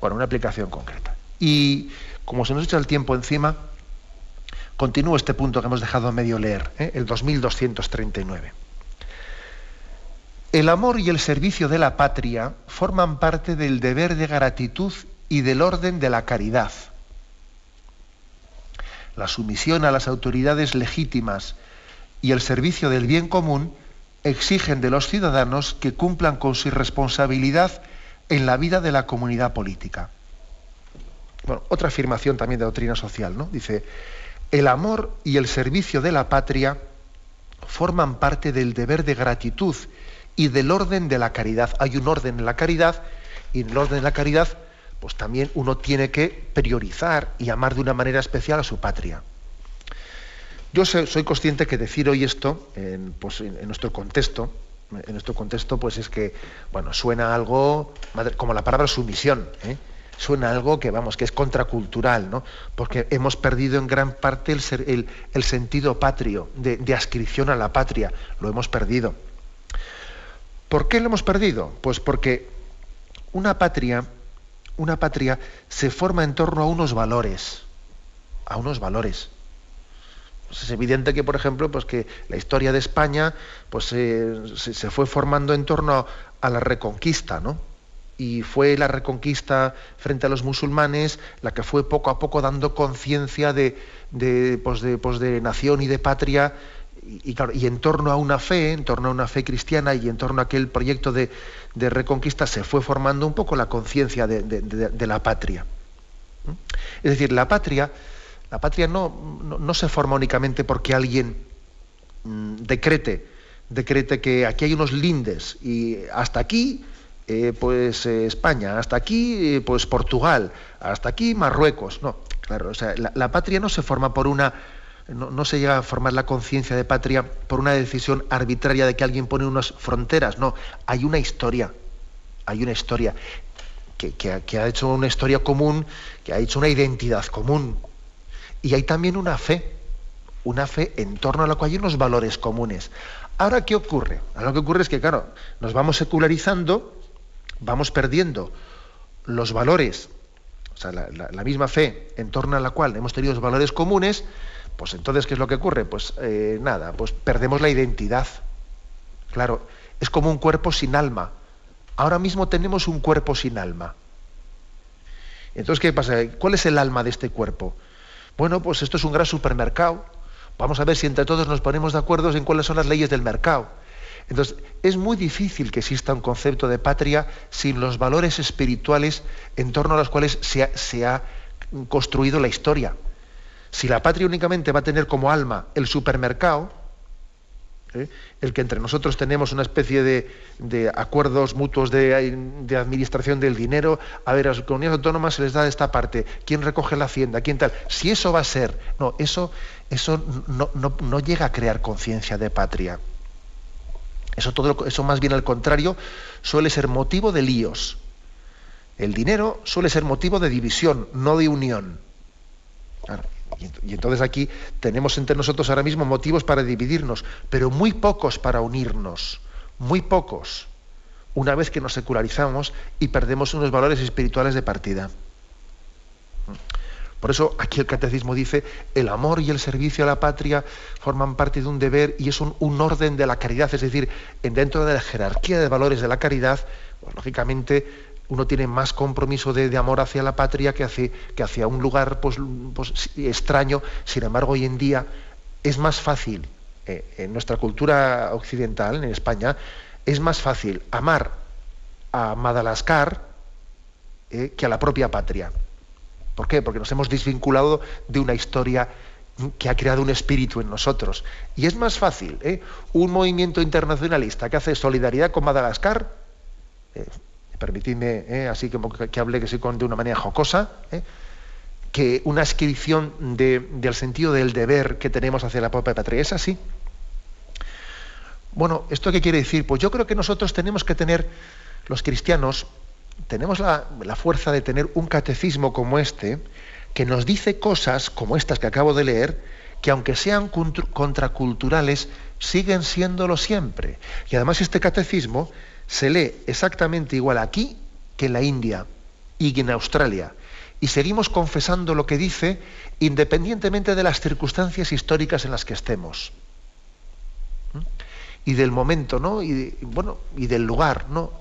Bueno, una aplicación concreta. Y como se nos echa el tiempo encima, continúo este punto que hemos dejado a medio leer, ¿eh? el 2239. El amor y el servicio de la patria forman parte del deber de gratitud y del orden de la caridad. La sumisión a las autoridades legítimas y el servicio del bien común exigen de los ciudadanos que cumplan con su responsabilidad en la vida de la comunidad política otra afirmación también de doctrina social, ¿no? Dice, el amor y el servicio de la patria forman parte del deber de gratitud y del orden de la caridad. Hay un orden en la caridad y en el orden de la caridad, pues también uno tiene que priorizar y amar de una manera especial a su patria. Yo soy consciente que decir hoy esto, en, pues, en nuestro contexto, en nuestro contexto, pues es que, bueno, suena algo como la palabra sumisión. ¿eh? suena algo que vamos, que es contracultural, ¿no? Porque hemos perdido en gran parte el, el, sentido patrio, de, de, ascripción a la patria, lo hemos perdido. ¿Por qué lo hemos perdido? Pues porque una patria, una patria se forma en torno a unos valores, a unos valores. Pues es evidente que, por ejemplo, pues que la historia de España pues, se, se, fue formando en torno a, la reconquista, ¿no? y fue la reconquista frente a los musulmanes la que fue poco a poco dando conciencia de, de, pues de, pues de, nación y de patria y, y, en torno a una fe, en torno a una fe cristiana y en torno a aquel proyecto de, reconquista se fue formando un poco la conciencia de, la patria. Es decir, la patria, la patria no, no, se forma únicamente porque alguien mm, decrete, decrete que aquí hay unos lindes y hasta aquí eh, pues eh, España, hasta aquí eh, pues Portugal, hasta aquí Marruecos. No, claro, o sea, la, patria no se forma por una, no, se llega a formar la conciencia de patria por una decisión arbitraria de que alguien pone unas fronteras, no, hay una historia, hay una historia que, que ha hecho una historia común, que ha hecho una identidad común. Y hay también una fe, una fe en torno a la cual hay unos valores comunes. Ahora, ¿qué ocurre? Ahora lo que ocurre es que, claro, nos vamos secularizando vamos perdiendo los valores o sea, la, misma fe en torno a la cual hemos tenido valores comunes, pues entonces, ¿qué es lo que ocurre? Pues eh, nada, pues perdemos la identidad. Claro, es como un cuerpo sin alma. Ahora mismo tenemos un cuerpo sin alma. Entonces, ¿qué pasa? ¿Cuál es el alma de este cuerpo? Bueno, pues esto es un gran supermercado. Vamos a ver si entre todos nos ponemos de acuerdo en cuáles son las leyes del mercado. Entonces, es muy difícil que exista un concepto de patria sin los valores espirituales en torno a los cuales se ha, construido la historia. Si la patria únicamente va a tener como alma el supermercado, ¿eh? el que entre nosotros tenemos una especie de, acuerdos mutuos de, administración del dinero, a ver, a las comunidades autónomas se les da esta parte, quién recoge la hacienda, quién tal. Si eso va a ser, no, eso, eso no llega a crear conciencia de patria. Eso, todo, eso más bien al contrario suele ser motivo de líos. El dinero suele ser motivo de división, no de unión. Y, entonces aquí tenemos entre nosotros ahora mismo motivos para dividirnos, pero muy pocos para unirnos, muy pocos, una vez que nos secularizamos y perdemos unos valores espirituales de partida. Por eso aquí el catecismo dice, el amor y el servicio a la patria forman parte de un deber y es un, orden de la caridad, es decir, dentro de la jerarquía de valores de la caridad, pues, lógicamente uno tiene más compromiso de, amor hacia la patria que hacia, un lugar pues, pues, extraño. Sin embargo, hoy en día es más fácil, eh, en nuestra cultura occidental, en España, es más fácil amar a Madagascar eh, que a la propia patria. ¿Por qué? Porque nos hemos desvinculado de una historia que ha creado un espíritu en nosotros. Y es más fácil, ¿eh? un movimiento internacionalista que hace solidaridad con Madagascar, eh, permitidme ¿eh? así que, que hable que de una manera jocosa, ¿eh? que una inscripción del sentido del deber que tenemos hacia la propia patria. ¿Es así? Bueno, ¿esto qué quiere decir? Pues yo creo que nosotros tenemos que tener, los cristianos, tenemos la, fuerza de tener un catecismo como este, que nos dice cosas como estas que acabo de leer, que aunque sean contraculturales, siguen siéndolo siempre. Y además este catecismo se lee exactamente igual aquí que en la India y en Australia. Y seguimos confesando lo que dice independientemente de las circunstancias históricas en las que estemos. ¿Mm? Y del momento, ¿no? Y, bueno, y del lugar, ¿no?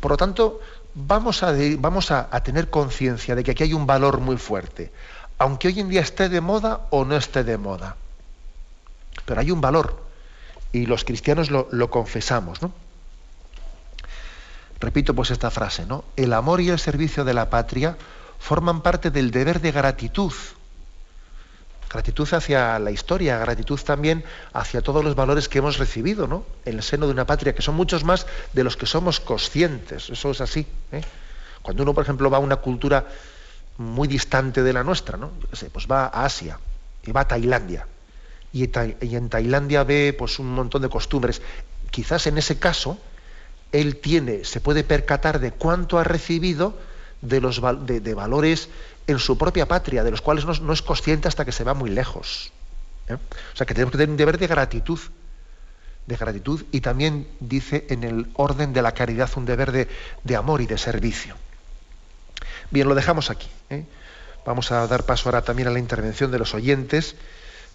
Por lo tanto, vamos a, vamos a, tener conciencia de que aquí hay un valor muy fuerte, aunque hoy en día esté de moda o no esté de moda. Pero hay un valor y los cristianos lo, lo confesamos. ¿no? Repito pues esta frase, ¿no? El amor y el servicio de la patria forman parte del deber de gratitud gratitud hacia la historia, gratitud también hacia todos los valores que hemos recibido ¿no? en el seno de una patria, que son muchos más de los que somos conscientes. Eso es así. ¿eh? Cuando uno, por ejemplo, va a una cultura muy distante de la nuestra, ¿no? pues va a Asia y va a Tailandia. Y, en Tailandia ve pues, un montón de costumbres. Quizás en ese caso él tiene, se puede percatar de cuánto ha recibido de, los, de valores en su propia patria, de los cuales no, es consciente hasta que se va muy lejos. ¿eh? O sea que tenemos que tener un deber de gratitud, de gratitud y también dice en el orden de la caridad un deber de, amor y de servicio. Bien, lo dejamos aquí. ¿eh? Vamos a dar paso ahora también a la intervención de los oyentes.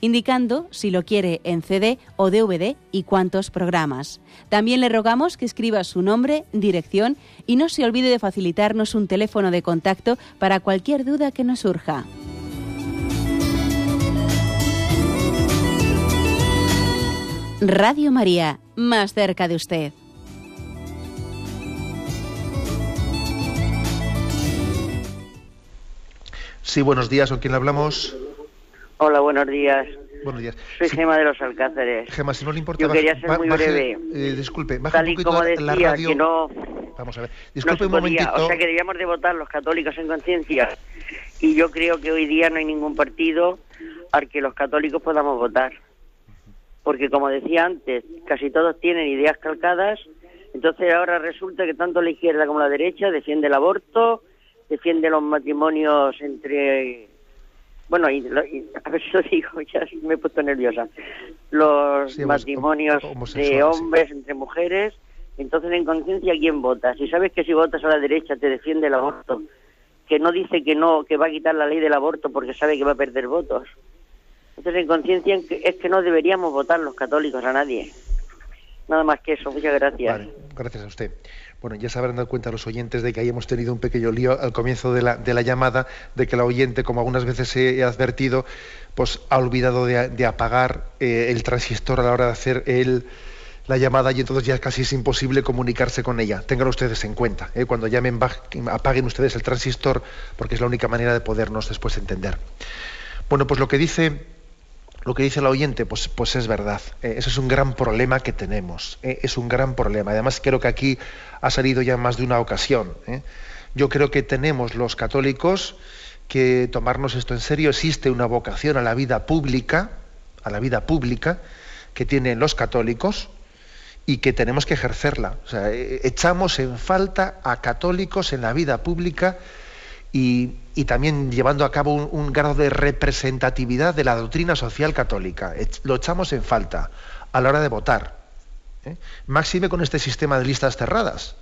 indicando si lo quiere en CD o DVD y cuántos programas. También le rogamos que escriba su nombre, dirección y no se olvide de facilitarnos un teléfono de contacto para cualquier duda que nos surja. Radio María, más cerca de usted. Sí, buenos días, ¿con quién hablamos? Hola, buenos días. Buenos días. Soy Sí, Gema de los Alcáceres. Gema, si no le importa... Yo quería ser muy breve. eh, disculpe, baja Tal un y poquito como la decía, radio... que no, Vamos a ver. no Disculpe se un momentito. o sea que debíamos de votar los católicos en conciencia. Y yo creo que hoy día no hay ningún partido al que los católicos podamos votar. Porque como decía antes, casi todos tienen ideas calcadas, entonces ahora resulta que tanto la izquierda como la derecha defiende el aborto, defiende los matrimonios entre bueno, y, lo- y- a ver *laughs* si lo digo, ya me he puesto nerviosa. Los Sí, matrimonios de sí. hombres entre mujeres. Entonces, en conciencia, ¿quién vota? Si sabes que si votas a la derecha te defiende el aborto, que no dice que no, que va a quitar la ley del aborto porque sabe que va a perder votos. Entonces, en conciencia es que no deberíamos votar los católicos a nadie. Nada más que eso. Muchas gracias. Gracias a usted. Bueno, ya se habrán dado cuenta los oyentes de que ahí hemos tenido un pequeño lío al comienzo de la, de la llamada, de que la oyente, como algunas veces he, advertido, pues ha olvidado de, de apagar eh, el transistor a la hora de hacer la llamada y entonces ya casi es imposible comunicarse con ella. Ténganlo ustedes en cuenta. ¿eh? Cuando llamen, apaguen ustedes el transistor, porque es la única manera de podernos después entender. Bueno, pues lo que dice lo que dice la oyente, pues, pues es verdad. Eh, ese es un gran problema que tenemos. eh, es un gran problema. Además, creo que aquí ha salido ya más de una ocasión. eh. Yo creo que tenemos los católicos que tomarnos esto en serio. Existe una vocación a la vida pública, a la vida pública, que tienen los católicos y que tenemos que ejercerla. O sea, eh, echamos en falta a católicos en la vida pública y, y también llevando a cabo un, grado de representatividad de la doctrina social católica. Lo echamos en falta a la hora de votar. ¿eh? Máxime con este sistema de listas cerradas.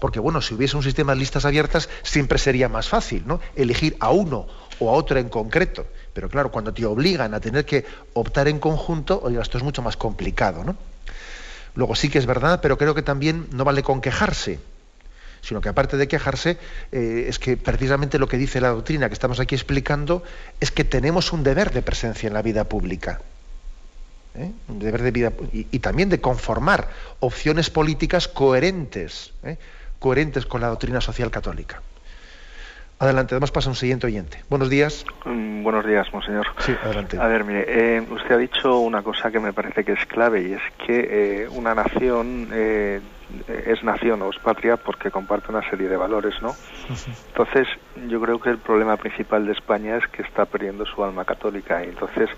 Porque bueno, si hubiese un sistema de listas abiertas, siempre sería más fácil, ¿no? Elegir a uno o a otro en concreto. Pero claro, cuando te obligan a tener que optar en conjunto, oiga, esto es mucho más complicado, ¿no? Luego sí que es verdad, pero creo que también no vale con quejarse, sino que aparte de quejarse, eh, es que precisamente lo que dice la doctrina que estamos aquí explicando es que tenemos un deber de presencia en la vida pública. ¿eh? Un deber de vida y, y también de conformar opciones políticas coherentes, ¿eh? coherentes con la doctrina social católica. Adelante, además pasa un siguiente oyente. Buenos días. Mm, Buenos días, monseñor. Sí, adelante. A ver, mire, eh, usted ha dicho una cosa que me parece que es clave y es que eh, una nación eh, es nación o es patria porque comparte una serie de valores, ¿no? Entonces, yo creo que el problema principal de España es que está perdiendo su alma católica y entonces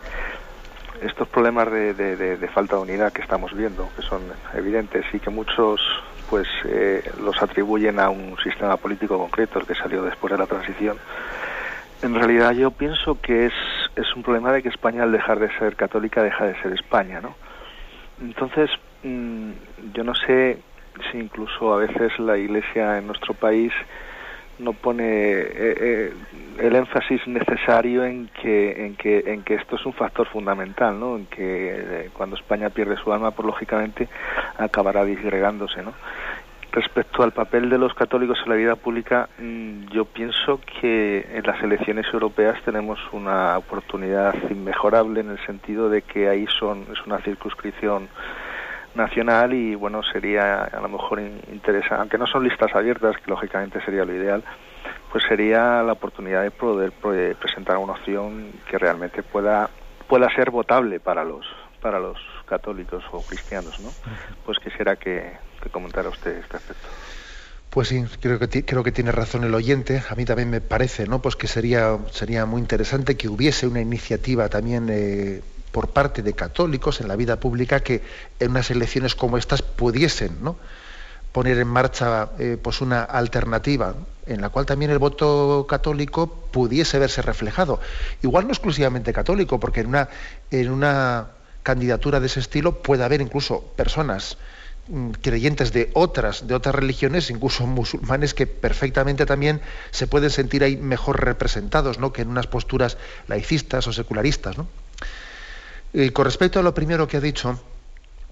estos problemas de, de- falta de unidad que estamos viendo, que son evidentes y que muchos pues eh, los atribuyen a un sistema político concreto, el que salió después de la transición, en realidad yo pienso que es, es un problema de que España al dejar de ser católica deja de ser España, ¿no? Entonces, mm, yo no sé si incluso a veces la Iglesia en nuestro país no pone eh, eh, el énfasis necesario en que, en que en que esto es un factor fundamental, ¿no? En que eh, cuando España pierde su alma, pues lógicamente acabará disgregándose, ¿no? Respecto al papel de los católicos en la vida pública, mm, yo pienso que en las elecciones europeas tenemos una oportunidad inmejorable en el sentido de que ahí son es una circunscripción nacional y bueno sería a lo mejor in- interesante, aunque no son listas abiertas, que lógicamente sería lo ideal, pues sería la oportunidad de poder pre- presentar una opción que realmente pueda pueda ser votable para los para los católicos o cristianos, ¿no? Pues quisiera que, que comentara usted este aspecto. Pues sí, creo que, creo que tiene razón el oyente. A mí también me parece, ¿no? Pues que sería, sería muy interesante que hubiese una iniciativa también eh, por parte de católicos en la vida pública que en unas elecciones como estas pudiesen, ¿no? poner en marcha eh, pues una alternativa en la cual también el voto católico pudiese verse reflejado. Igual no exclusivamente católico, porque en una, en una candidatura de ese estilo puede haber incluso personas mm, creyentes de otras, de otras religiones, incluso *laughs* musulmanes, que perfectamente también se pueden sentir ahí mejor representados, ¿no? que en unas posturas laicistas o secularistas. ¿no? Con respecto a lo primero que ha dicho,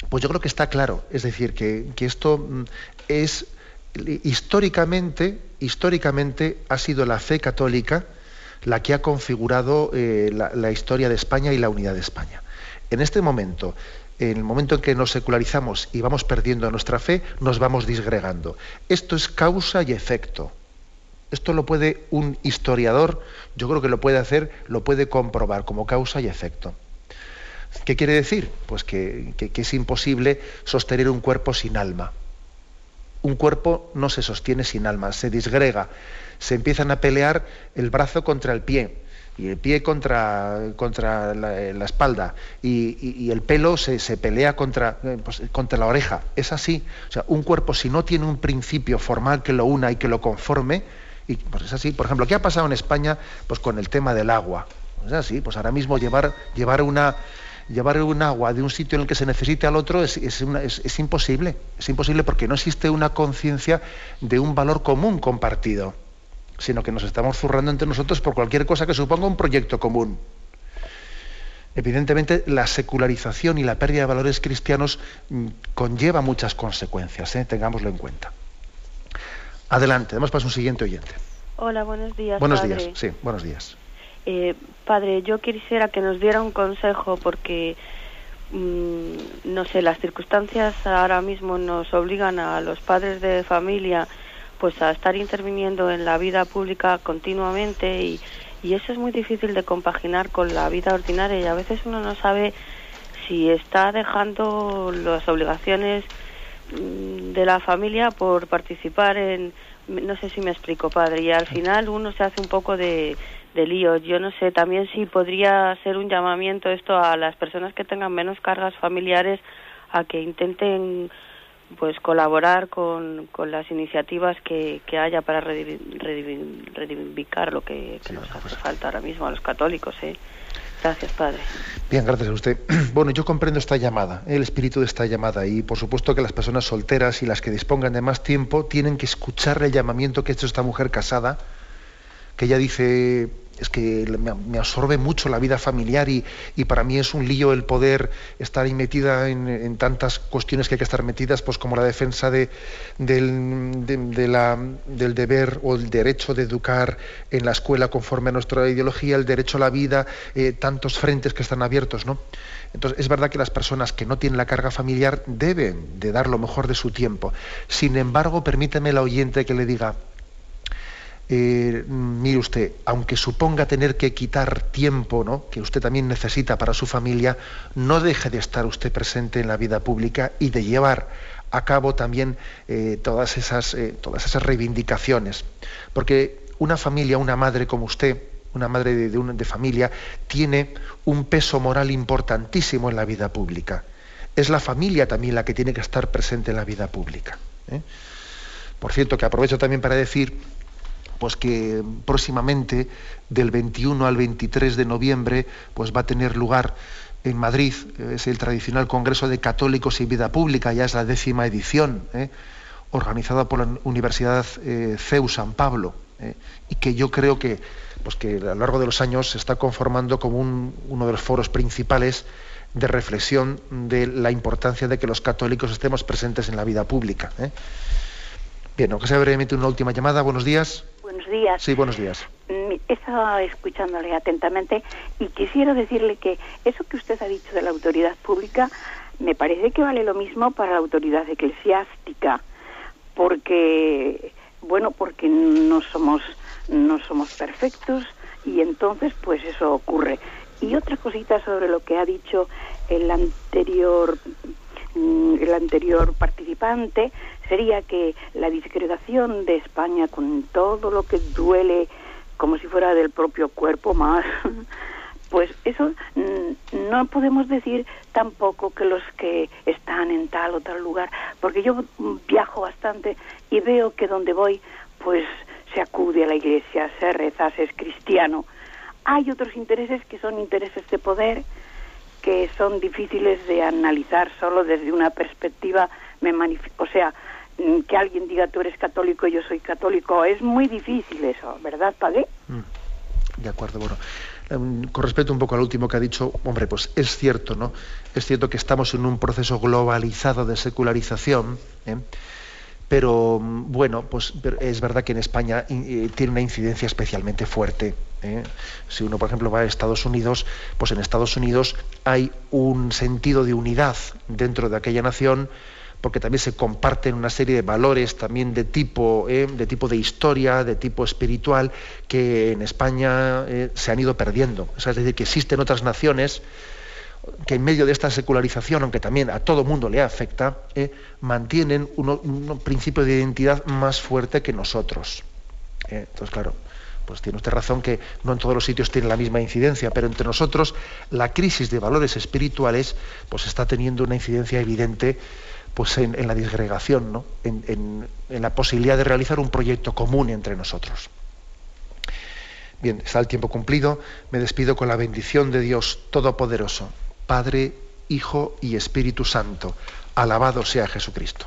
pues yo creo que está claro. Es decir, que, esto mm, es históricamente, históricamente ha sido la fe católica la que ha configurado eh, la historia de España y la unidad de España. En este momento, en el momento en que nos secularizamos y vamos perdiendo nuestra fe, nos vamos disgregando. Esto es causa y efecto. Esto lo puede un historiador, yo creo que lo puede hacer, lo puede comprobar como causa y efecto. ¿Qué quiere decir? Pues que, es imposible sostener un cuerpo sin alma. Un cuerpo no se sostiene sin alma, se disgrega. Se empiezan a pelear el brazo contra el pie y el pie contra, contra la, espalda y, el pelo se, pelea contra, eh, pues, contra la oreja. Es así. O sea, un cuerpo si no tiene un principio formal que lo una y que lo conforme, y pues es así. Por ejemplo, ¿qué ha pasado en España pues, con el tema del agua? Es así, pues ahora mismo llevar, llevar una, llevar un agua de un sitio en el que se necesite al otro es, imposible. Es imposible porque no existe una conciencia de un valor común compartido, sino que nos estamos zurrando entre nosotros por cualquier cosa que suponga un proyecto común. Evidentemente, la secularización y la pérdida de valores cristianos mm, conlleva muchas consecuencias, ¿eh? tengámoslo en cuenta. Adelante, damos paso a un siguiente oyente. Hola, buenos días. Buenos días, sí, buenos días. Eh, padre, yo quisiera que nos diera un consejo porque, mm, no sé, las circunstancias ahora mismo nos obligan a los padres de familia pues a estar interviniendo en la vida pública continuamente y, y eso es muy difícil de compaginar con la vida ordinaria y a veces uno no sabe si está dejando las obligaciones mm, de la familia por participar en no sé si me explico padre y al final uno se hace un poco de de líos. Yo no sé, también si podría ser un llamamiento esto a las personas que tengan menos cargas familiares a que intenten pues colaborar con, con las iniciativas que, que haya para reivindicar lo que, nos hace falta ahora mismo a los católicos. ¿eh? Gracias, Padre. Bien, gracias a usted. *clears throat* Bueno, yo comprendo esta llamada, el espíritu de esta llamada, y por supuesto que las personas solteras y las que dispongan de más tiempo tienen que escuchar el llamamiento que ha hecho esta mujer casada, que ella dice, es que me, absorbe mucho la vida familiar y, para mí es un lío el poder estar ahí metida en, tantas cuestiones que hay que estar metidas, pues como la defensa de, del, del deber o el derecho de educar en la escuela conforme a nuestra ideología, el derecho a la vida, eh, tantos frentes que están abiertos, ¿no? Entonces, es verdad que las personas que no tienen la carga familiar deben de dar lo mejor de su tiempo. Sin embargo, permíteme la oyente que le diga, eh, mire usted, aunque suponga tener que quitar tiempo ¿no? que usted también necesita para su familia, no deje de estar usted presente en la vida pública y de llevar a cabo también eh, todas, esas, eh, todas esas reivindicaciones. Porque una familia, una madre como usted, una madre de, de, familia, tiene un peso moral importantísimo en la vida pública. Es la familia también la que tiene que estar presente en la vida pública. Por cierto, que aprovecho también para decir pues que próximamente del 21 al 23 de noviembre pues va a tener lugar en Madrid, es el tradicional Congreso de Católicos y Vida Pública, ya es la décima edición, ¿eh? organizada por la Universidad eh, CEU San Pablo, ¿eh? y que yo creo que, pues que a lo largo de los años se está conformando como uno de los foros principales de reflexión de la importancia de que los católicos estemos presentes en la vida pública. Bien, aunque sea brevemente una última llamada, buenos días. Buenos días. Sí, buenos días. Mm, he estado escuchándole atentamente y quisiera decirle que eso que usted ha dicho de la autoridad pública me parece que vale lo mismo para la autoridad eclesiástica, porque bueno, porque no somos no somos perfectos y entonces pues eso ocurre. Y otra cosita sobre lo que ha dicho el anterior mm, el anterior participante sería que la disgregación de España con todo lo que duele como si fuera del propio cuerpo más, *laughs* pues eso mm, no podemos decir tampoco que los que están en tal o tal lugar, porque yo viajo bastante y veo que donde voy, pues se acude a la iglesia, se reza, se es cristiano. Hay otros intereses que son intereses de poder, que son difíciles de analizar solo desde una perspectiva, me o sea, que alguien diga tú eres católico y yo soy católico. Es muy difícil eso, ¿verdad, padre? Mm, de acuerdo, bueno. Em, con respecto un poco al último que ha dicho, hombre, pues es cierto, ¿no? Es cierto que estamos en un proceso globalizado de secularización, ¿eh? pero mm, bueno, pues es verdad que en España eh, tiene una incidencia especialmente fuerte. ¿eh? Si uno, por ejemplo, va a Estados Unidos, pues en Estados Unidos hay un sentido de unidad dentro de aquella nación porque también se comparten una serie de valores también de tipo, ¿eh? de tipo de historia, de tipo espiritual, que en España se han ido perdiendo. es decir, que existen otras naciones que en medio de esta secularización, aunque también a todo mundo le afecta, eh, mantienen un principio de identidad más fuerte que nosotros. Eh, entonces, claro, pues tiene usted razón que no en todos los sitios tiene la misma incidencia, pero entre nosotros la crisis de valores espirituales pues está teniendo una incidencia evidente pues en, la disgregación, ¿no? en la posibilidad de realizar un proyecto común entre nosotros. Bien, está el tiempo cumplido. Me despido con la bendición de Dios Todopoderoso, Padre, Hijo y Espíritu Santo. Alabado sea Jesucristo.